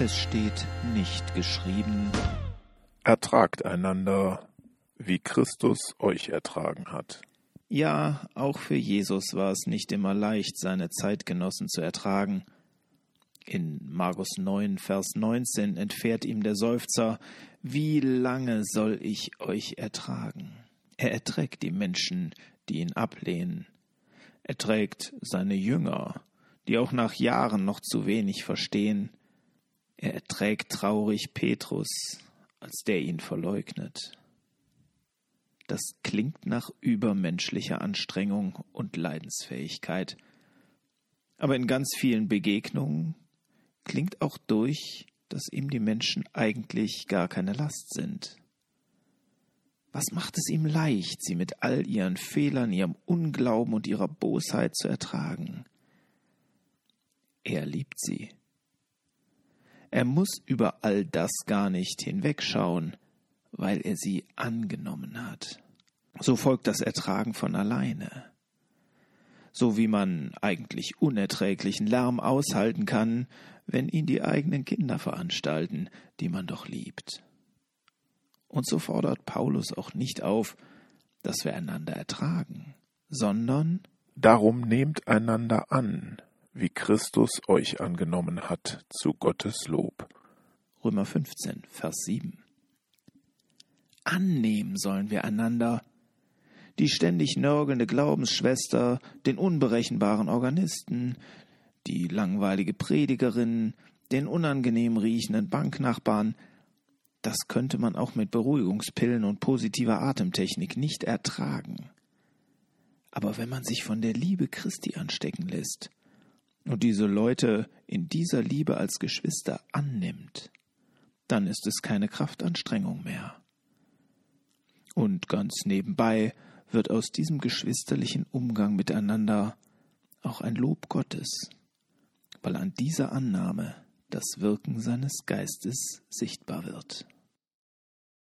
Es steht nicht geschrieben. Ertragt einander, wie Christus euch ertragen hat. Ja, auch für Jesus war es nicht immer leicht, seine Zeitgenossen zu ertragen. In Markus 9, Vers 19 entfährt ihm der Seufzer, wie lange soll ich euch ertragen? Er erträgt die Menschen, die ihn ablehnen. Er trägt seine Jünger, die auch nach Jahren noch zu wenig verstehen. Er erträgt traurig Petrus, als der ihn verleugnet. Das klingt nach übermenschlicher Anstrengung und Leidensfähigkeit. Aber in ganz vielen Begegnungen klingt auch durch, dass ihm die Menschen eigentlich gar keine Last sind. Was macht es ihm leicht, sie mit all ihren Fehlern, ihrem Unglauben und ihrer Bosheit zu ertragen? Er liebt sie. Er muss über all das gar nicht hinwegschauen, weil er sie angenommen hat. So folgt das Ertragen von alleine. So wie man eigentlich unerträglichen Lärm aushalten kann, wenn ihn die eigenen Kinder veranstalten, die man doch liebt. Und so fordert Paulus auch nicht auf, dass wir einander ertragen, sondern Darum nehmt einander an, wie Christus euch angenommen hat, zu Gottes Lob. Römer 15, Vers 7. Annehmen sollen wir einander, die ständig nörgelnde Glaubensschwester, den unberechenbaren Organisten, die langweilige Predigerin, den unangenehm riechenden Banknachbarn, das könnte man auch mit Beruhigungspillen und positiver Atemtechnik nicht ertragen. Aber wenn man sich von der Liebe Christi anstecken lässt, und diese Leute in dieser Liebe als Geschwister annimmt, dann ist es keine Kraftanstrengung mehr. Und ganz nebenbei wird aus diesem geschwisterlichen Umgang miteinander auch ein Lob Gottes, weil an dieser Annahme das Wirken seines Geistes sichtbar wird.